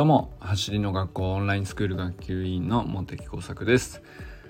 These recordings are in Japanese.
どうも走りの学校オンラインスクール学級委員の茂木耕作です。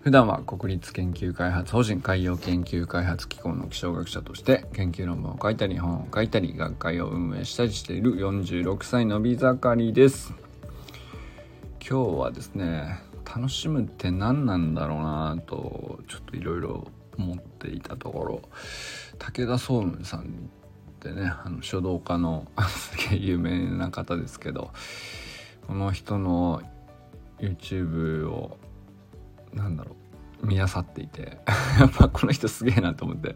普段は国立研究開発法人海洋研究開発機構の気象学者として研究論文を書いたり本を書いたり学会を運営したりしている46歳のび盛りです。今日はですね楽しむって何なんだろうなとちょっといろいろ思っていたところ。武田総雲さんってねあの書道家の すげえ有名な方ですけどこの人の YouTube をなんだろう見漁っていて やっぱこの人すげえなと思って。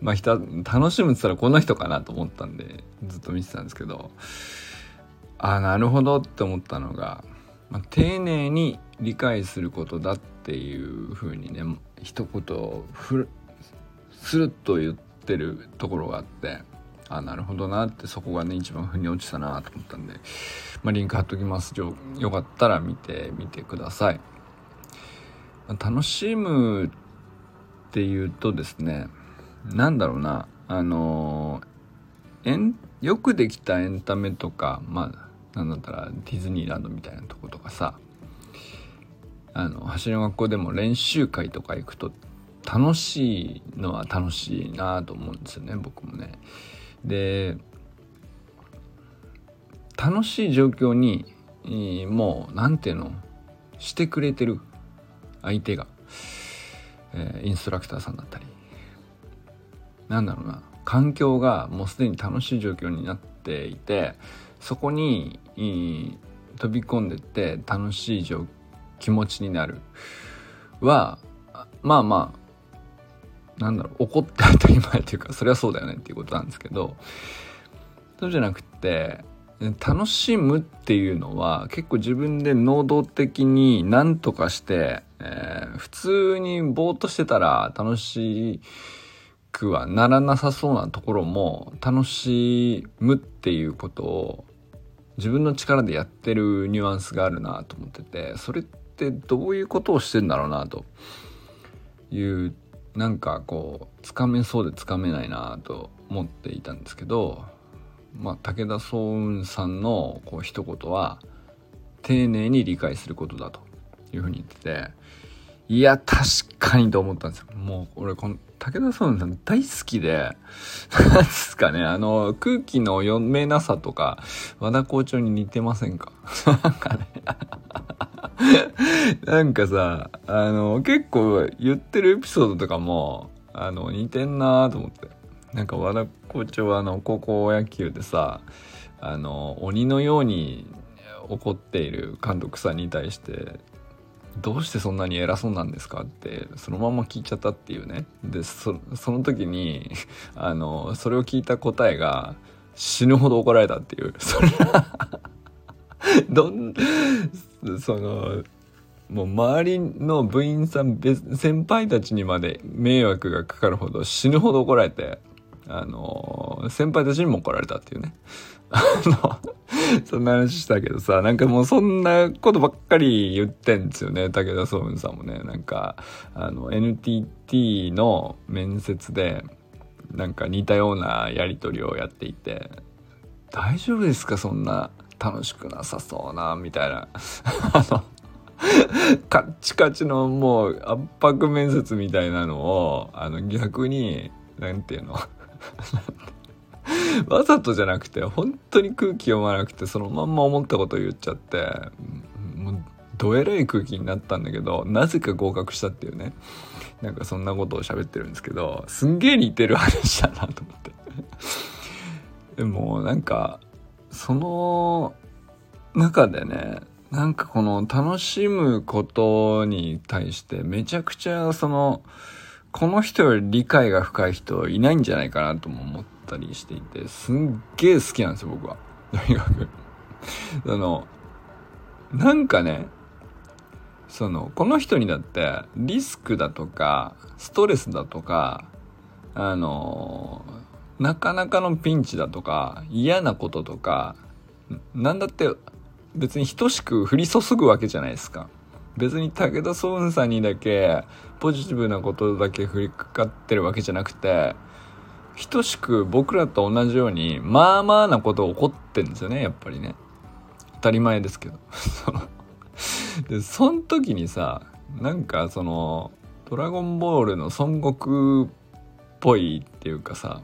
まあ人楽しむっつったらこの人かなと思ったんでずっと見てたんですけど。ああなるほどって思ったのが、まあ、丁寧に理解することだっていうふうにね一言ふスルッと言ってるところがあって。あなるほどなってそこがね一番腑に落ちたなと思ったんで、まあ、リンク貼っときます。よよかったら見てみてください。ま楽しむっていうとですね何だろうな。あのえよくできたエンタメとかまあなんだったらディズニーランドみたいなとことかさあの走りの学校でも練習会とか行くと楽しいのは楽しいなと思うんですよね僕もね。で楽しい状況にもう何ていうの？してくれてる相手が、えー、インストラクターさんだったり。なんだろうな。環境がもうすでに楽しい状況になっていてそこに飛び込んでって楽しい気持ちになる。はまあまあなんだろう怒って当たり前というかそれはそうだよねっていうことなんですけどそうじゃなくて楽しむっていうのは結構自分で能動的に何とかして、えー、普通にぼーっとしてたら楽しくはならなさそうなところも楽しむっていうことを自分の力でやってるニュアンスがあるなと思っててそれってどういうことをしてんだろうなというなんかこうつかめそうでつかめないなと思っていたんですけど、まあ、武田総雲さんのこう一言は丁寧に理解することだというふうに言ってていや確かにと思ったんですよ。もう俺この武田総雲さん大好きで何ですかねあの空気の読めなさとか和田校長に似てませんか？なんかね。なんかさ、あの、結構言ってるエピソードとかも、あの、似てんなーと思って。なんか和田校長はあの、高校野球でさ、あの、鬼のように怒っている監督さんに対して、どうしてそんなに偉そうなんですかってそのまま聞いちゃったっていうねでその時にあのそれを聞いた答えが死ぬほど怒られたっていうそれはどん そのもう周りの部員さん先輩たちにまで迷惑がかかるほど死ぬほど怒られてあの先輩たちにも怒られたっていうね。あのそんな話したけどさなんかもうそんなことばっかり言ってんですよね武田総雲さんもね。なんかあの NTT の面接でなんか似たようなやり取りをやっていて。大丈夫ですかそんな楽しくなさそうなみたいな。あのカッチカチのもう圧迫面接みたいなのをあの逆に何て言うの？わざとじゃなくて本当に空気読まなくてそのまんま思ったこと言っちゃってもうどえらい空気になったんだけどなぜか合格したっていうね。なんかそんなことを喋ってるんですけどすんげえ似てる話だなと思って。でもなんかその中でねなんかこの楽しむことに対してめちゃくちゃそのこの人より理解が深い人いないんじゃないかなとも思ったりしていてすんげえ好きなんですよ僕は。とにかくそのなんかねそのこの人にだってリスクだとかストレスだとかあのなかなかのピンチだとか嫌なこととか何だって別に等しく降り注ぐわけじゃないですか。別に武田総雲さんにだけポジティブなことだけ降りかかってるわけじゃなくて等しく僕らと同じようにまあまあなこと起こってんですよねやっぱりね。当たり前ですけど でそん時にさなんかその「ドラゴンボール」の孫悟空っぽいっていうかさ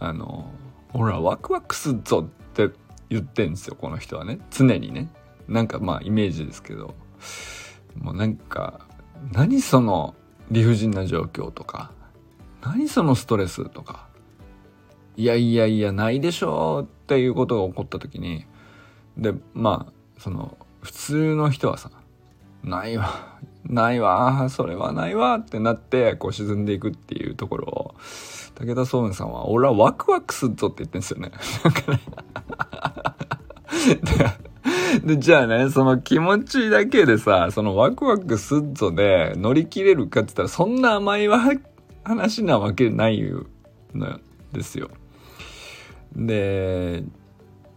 あの「ほらワクワクすっぞ」って言ってんですよこの人はね。常にね。なんかまあイメージですけど。もうなんか何その理不尽な状況とか。何そのストレスとか。いやいやいやないでしょうっていうことが起こった時に。でまあその普通の人はさないわ。ないわそれはないわってなってこう沈んでいくっていうところを武田壮雲さんは俺はワクワクすっぞって言ってんですよね。なんかねで、じゃあね、その気持ちだけでさ、そのワクワクすっぞで乗り切れるかって言ったらそんな甘い話なわけないのですよ。で、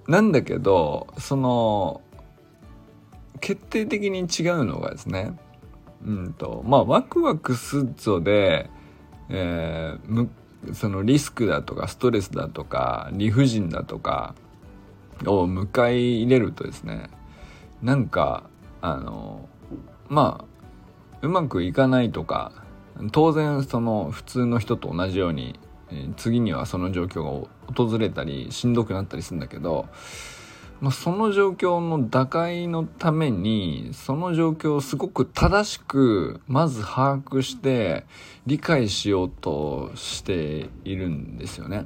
なんだけど、その、決定的に違うのがですね、うんと、まあ、ワクワクすっぞで、えー、そのリスクだとかストレスだとか理不尽だとかを迎え入れるとですねなんかあのまあうまくいかないとか当然その普通の人と同じように次にはその状況が訪れたりしんどくなったりするんだけどまあ、その状況の打開のためにその状況をすごく正しくまず把握して理解しようとしているんですよね。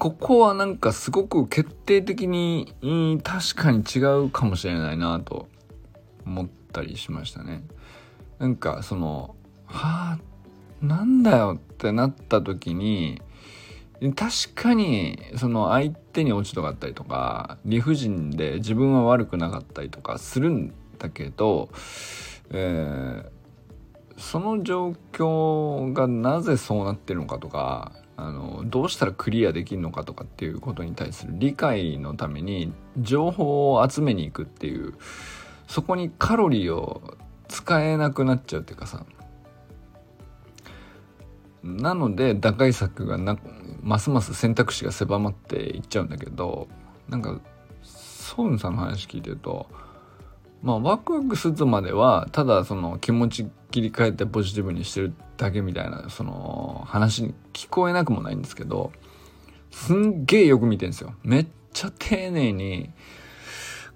ここはなんかすごく決定的に確かに違うかもしれないなと思ったりしましたね。なんかそのはあなんだよってなった時に確かにその相手に落ち度があったりとか理不尽で自分は悪くなかったりとかするんだけど、えー、その状況がなぜそうなってるのかとかあのどうしたらクリアできるのかとかっていうことに対する理解のために情報を集めに行くっていうそこにカロリーを使えなくなっちゃうっていうかさなので打開策がなますます選択肢が狭まっていっちゃうんだけどなんかソウンさんの話聞いてるとまあワクワクするまではただその気持ち切り替えてポジティブにしてるだけみたいなその話に聞こえなくもないんですけどすんげえよく見てんですよ。めっちゃ丁寧に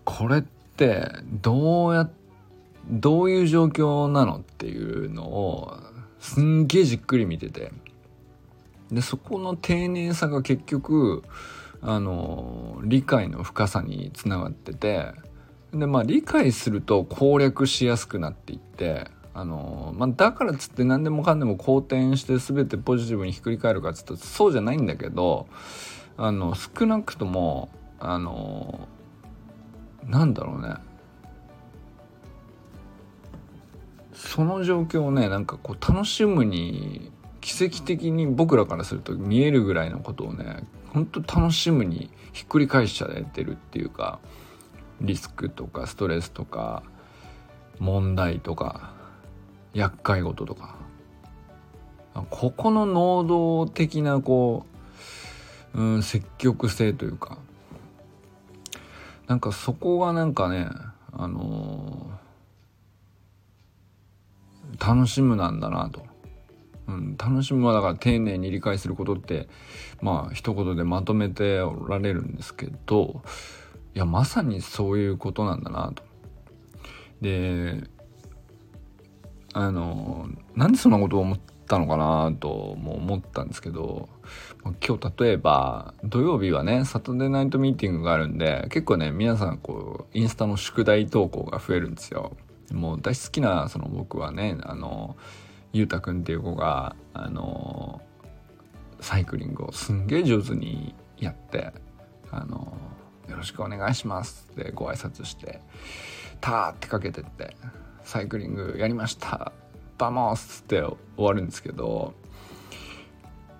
これってどうやどういう状況なのっていうのをすんげえじっくり見てて。でそこの丁寧さが結局あの理解の深さにつながってて。でまあ理解すると攻略しやすくなっていってあの、まあ、だからっつって何でもかんでも好転して全てポジティブにひっくり返るかっつったらそうじゃないんだけどあの少なくともあのなんだろうね。その状況をねなんかこう楽しむに奇跡的に僕らからすると見えるぐらいのことをねほんと楽しむにひっくり返しちゃってるっていうかリスクとかストレスとか問題とか厄介事とか。ここの能動的なこう、うん、積極性というかなんかそこがなんかねあの楽しむなんだなと、うん、楽しむはだから丁寧に理解することってまあ一言でまとめておられるんですけどいやまさにそういうことなんだなと。であのなんでそんなことを思ったのかなとも思ったんですけど今日例えば土曜日はねサタデーナイトミーティングがあるんで結構ね皆さんこうインスタの宿題投稿が増えるんですよ。もう大好きなその僕はねあのゆうたくんっていう子があのサイクリングをすんげえ上手にやってあのよろしくお願いしますってご挨拶してターってかけてってサイクリングやりました Vamos って終わるんですけど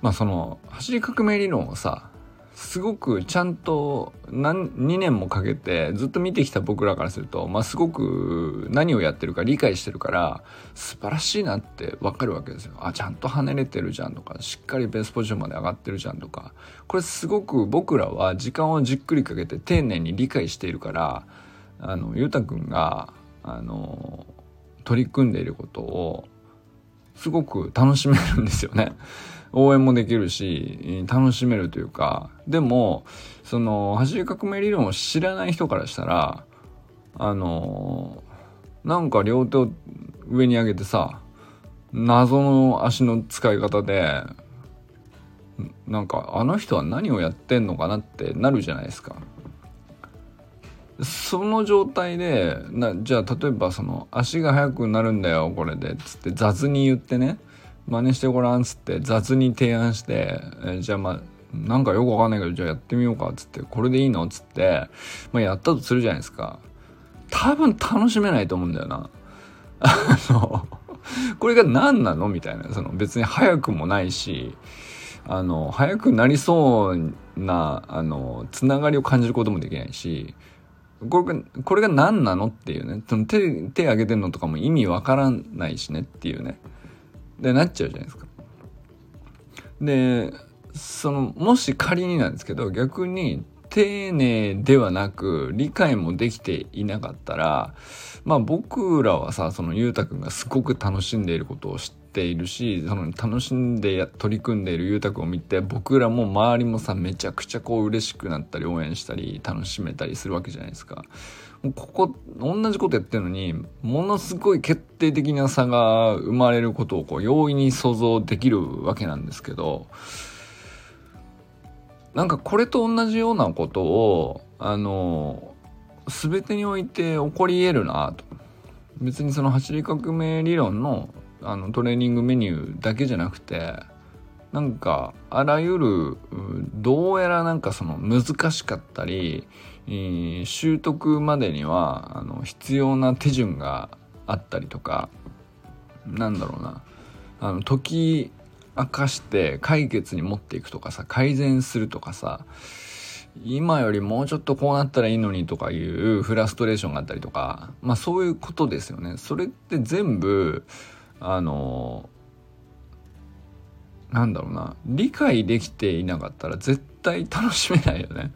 まあその走り革命理論をさすごくちゃんと何2年もかけてずっと見てきた僕らからすると、まあ、すごく何をやってるか理解してるから素晴らしいなって分かるわけですよ。あちゃんと跳ねれてるじゃんとかしっかりベースポジションまで上がってるじゃんとかこれすごく僕らは時間をじっくりかけて丁寧に理解しているからあのゆうたくんがあの取り組んでいることをすごく楽しめるんですよね。応援もできるし楽しめるというかでもその走り革命理論を知らない人からしたらあのなんか両手を上に上げてさ謎の足の使い方でなんかあの人は何をやってんのかなってなるじゃないですか。その状態でなじゃあ例えばその足が速くなるんだよこれでっつって雑に言ってね真似してごらんっつって雑に提案して、えじゃあまあなんかよくわかんないけどじゃあやってみようかっつってこれでいいのっつって、まあ、やったとするじゃないですか。多分楽しめないと思うんだよな。あのこれが何なの？みたいな。その別に早くもないしあの早くなりそうなあのつながりを感じることもできないしこれがこれが何なのっていうね。その手手挙げてんのとかも意味わからないしねっていうね。でなっちゃうじゃないですか。でそのもし仮になんですけど逆に丁寧ではなく理解もできていなかったらまあ僕らはさそのゆうたくんがすごく楽しんでいることを知っているしその楽しんで取り組んでいるゆうたくんを見て僕らも周りもさめちゃくちゃこう嬉しくなったり応援したり楽しめたりするわけじゃないですか。ここ同じことやってるのにものすごい決定的な差が生まれることをこう容易に想像できるわけなんですけどなんかこれと同じようなことをあの全てにおいて起こり得るなと。別にその走り革命理論のあのトレーニングメニューだけじゃなくてなんかあらゆるどうやらなんかその難しかったり習得までにはあの必要な手順があったりとかなんだろうな。あの解き明かして解決に持っていくとかさ改善するとかさ今よりもうちょっとこうなったらいいのにとかいうフラストレーションがあったりとかまあそういうことですよね。それって全部あのなんだろうな理解できていなかったら絶対楽しめないよね。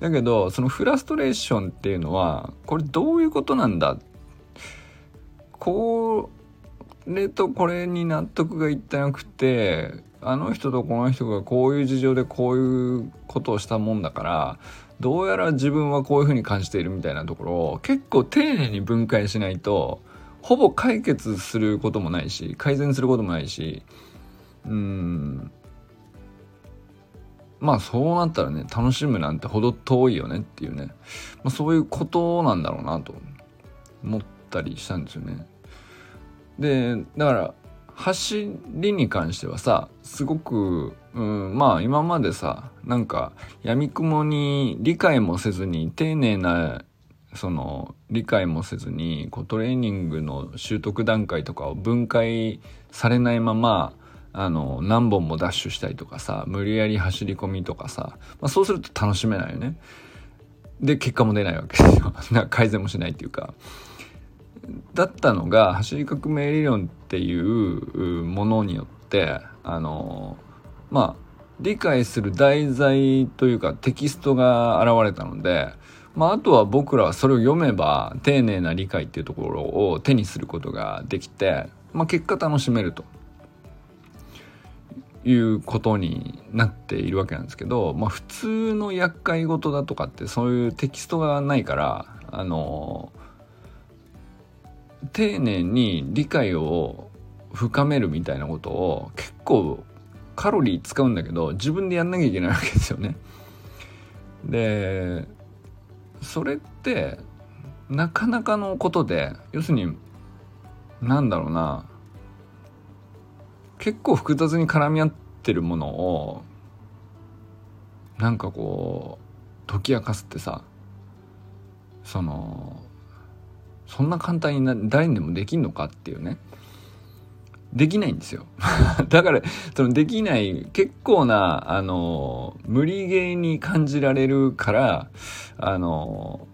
だけどそのフラストレーションっていうのはこれどういうことなんだ？こうれとこれに納得がいってなくてあの人とこの人がこういう事情でこういうことをしたもんだからどうやら自分はこういうふうに感じているみたいなところを結構丁寧に分解しないとほぼ解決することもないし改善することもないしうんまあそうなったらね楽しむなんてほど遠いよねっていうね、まあ、そういうことなんだろうなと思ったりしたんですよね。でだから走りに関してはさすごく、うん、まあ今までさなんかやみくもに理解もせずに丁寧なその理解もせずにこうトレーニングの習得段階とかを分解されないままあの何本もダッシュしたりとかさ無理やり走り込みとかさ、まあ、そうすると楽しめないよね。で結果も出ないわけですよ。改善もしないっていうか。だったのが走り革命理論っていうものによってあのまあ理解する題材というかテキストが現れたので、まあ、あとは僕らはそれを読めば丁寧な理解っていうところを手にすることができて、まあ、結果楽しめると。いうことになっているわけなんですけど、まあ、普通の厄介事だとかってそういうテキストがないからあの丁寧に理解を深めるみたいなことを結構カロリー使うんだけど自分でやんなきゃいけないわけですよね。でそれってなかなかのことで要するになんだろうな結構複雑に絡み合ってるものをなんかこう解き明かすってさそのそんな簡単に誰にでもできんのかっていうねできないんですよ だからそのできない結構なあの無理ゲーに感じられるからあの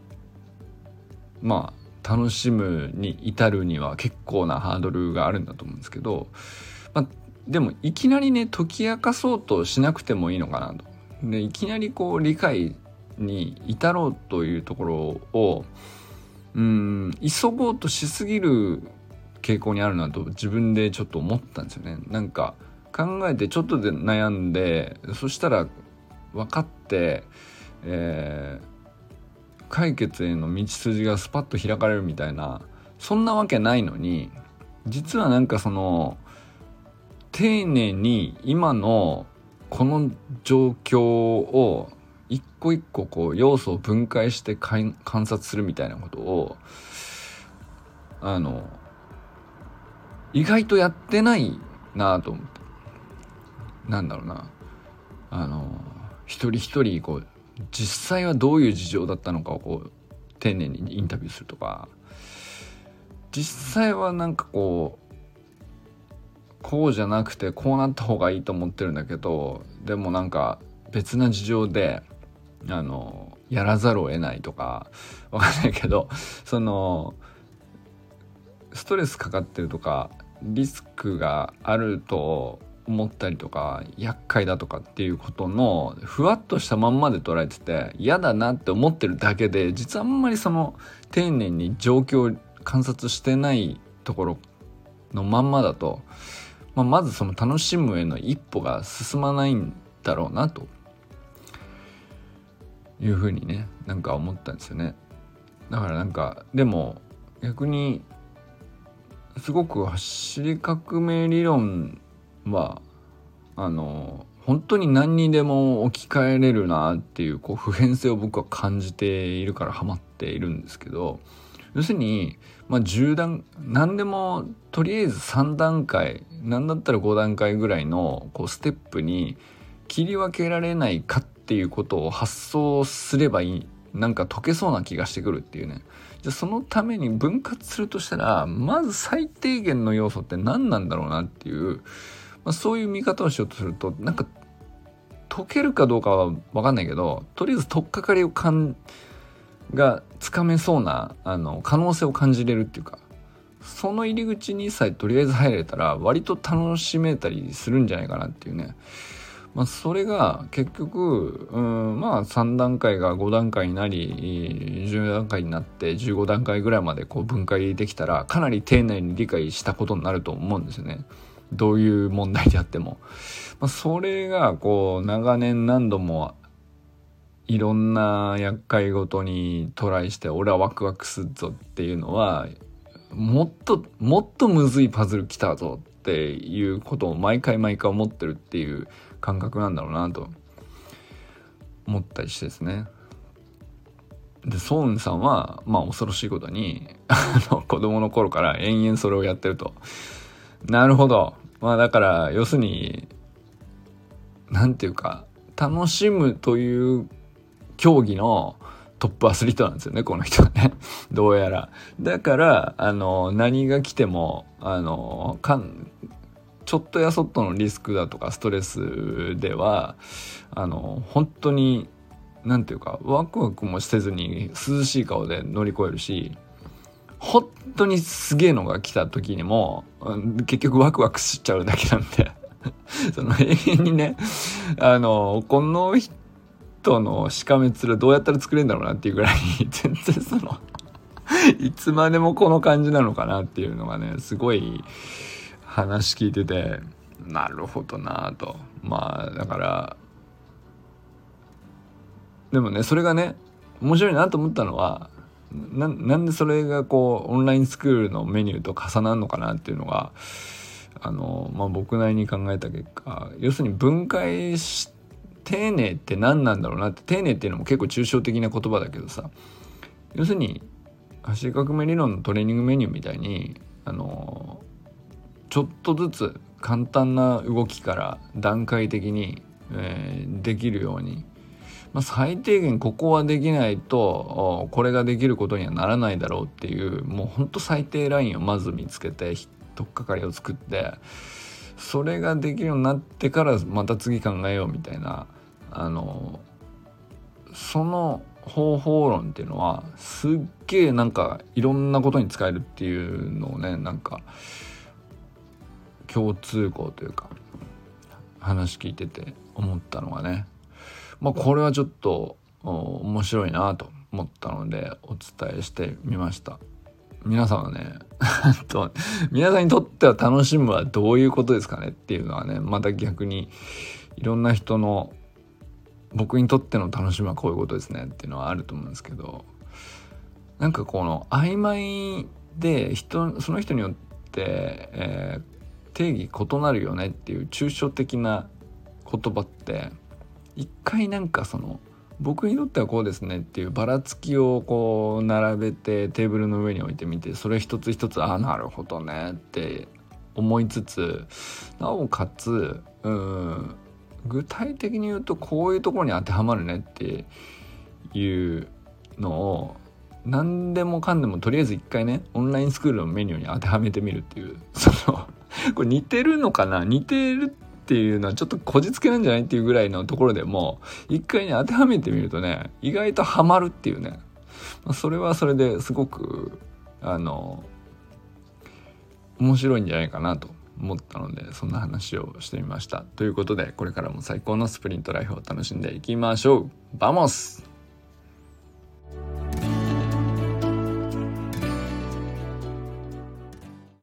まあ楽しむに至るには結構なハードルがあるんだと思うんですけど、まあ、でもいきなりね解き明かそうとしなくてもいいのかなと。でいきなりこう理解に至ろうというところをうん急ごうとしすぎる傾向にあるなと自分でちょっと思ったんですよね。なんか考えてちょっとで悩んでそしたら分かって、えー、解決への道筋がスパッと開かれるみたいなそんなわけないのに実はなんかその丁寧に今のこの状況を一個一個こう要素を分解して観察するみたいなことをあの意外とやってないなと思って。なんだろうな。あの一人一人こう実際はどういう事情だったのかをこう丁寧にインタビューするとか。実際はなんかこうこうじゃなくてこうなった方がいいと思ってるんだけどでもなんか別な事情であのやらざるを得ないとかわかんないけどそのストレスかかってるとかリスクがあると思ったりとか厄介だとかっていうことのふわっとしたまんまで捉えてて嫌だなって思ってるだけで実はあんまりその丁寧に状況を観察してないところのまんまだと、まあ、まずその楽しむへの一歩が進まないんだろうなと。いうふうにねなんか思ったんですよね。だからなんかでも逆にすごく走り革命理論はあの本当に何にでも置き換えれるなっていうこう普遍性を僕は感じているからハマっているんですけど要するに、まあ、10段何でもとりあえず3段階何だったら5段階ぐらいのこうステップに切り分けられないかっていうことを発想すればいいなんか解けそうな気がしてくるっていうね。じゃそのために分割するとしたらまず最低限の要素って何なんだろうなっていう、まあ、そういう見方をしようとするとなんか解けるかどうかは分かんないけどとりあえず取っかかりをかんがつかめそうなあの可能性を感じれるっていうかその入り口にさえとりあえず入れたら割と楽しめたりするんじゃないかなっていうね。まあ、それが結局、うん、まあ3段階が5段階になり10段階になって15段階ぐらいまでこう分解できたらかなり丁寧に理解したことになると思うんですよね。どういう問題であっても。まあ、それがこう長年何度もいろんな厄介ごとにトライして俺はワクワクするぞっていうのはもっともっとむずいパズル来たぞっていうことを毎回毎回思ってるっていう感覚なんだろうなと思ったりしてですね。でソーンさんはまあ恐ろしいことに あの子供の頃から延々それをやってると。なるほど。まあだから要するに何て言うか楽しむという競技のトップアスリートなんですよねこの人はね。どうやら。だからあの何が来てもあのかんちょっとやそっとのリスクだとかストレスではあの本当に何て言うかワクワクもせずに涼しい顔で乗り越えるし本当にすげえのが来た時にも結局ワクワクしちゃうだけなんで その永遠にねあのこの人のしかめ面どうやったら作れるんだろうなっていうぐらい 全然そのいつまでもこの感じなのかなっていうのがねすごい話聞いててなるほどなと。まあだからでもねそれがね面白いなと思ったのはなんでそれがこうオンラインスクールのメニューと重なるのかなっていうのがあの、まあ、僕なりに考えた結果要するに分解し丁寧って何なんだろうなって丁寧っていうのも結構抽象的な言葉だけどさ要するに走り革命理論のトレーニングメニューみたいにあのちょっとずつ簡単な動きから段階的に、えー、できるように、まあ、最低限ここはできないとこれができることにはならないだろうっていうもうほんと最低ラインをまず見つけて取っかかりを作ってそれができるようになってからまた次考えようみたいなあのその方法論っていうのはすっげえなんかいろんなことに使えるっていうのをねなんか共通項というか話聞いてて思ったのがね。まあこれはちょっと面白いなと思ったのでお伝えしてみました。皆さんはね と皆さんにとっては楽しむはどういうことですかねっていうのはねまた逆にいろんな人の僕にとっての楽しみはこういうことですねっていうのはあると思うんですけどなんかこの曖昧で人その人によって、えー、定義異なるよねっていう抽象的な言葉って一回なんかその僕にとってはこうですねっていうばらつきをこう並べてテーブルの上に置いてみてそれ一つ一つああなるほどねって思いつつなおかつうん具体的に言うとこういうところに当てはまるねっていうのを何でもかんでもとりあえず一回ねオンラインスクールのメニューに当てはめてみるっていうその これ似てるのかな？似てるっていうのはちょっとこじつけなんじゃないっていうぐらいのところでも一回ね当てはめてみるとね意外とハマるっていうね、まあ、それはそれですごくあの面白いんじゃないかなと思ったのでそんな話をしてみました。ということでこれからも最高のスプリントライフを楽しんでいきましょう。 Vamos!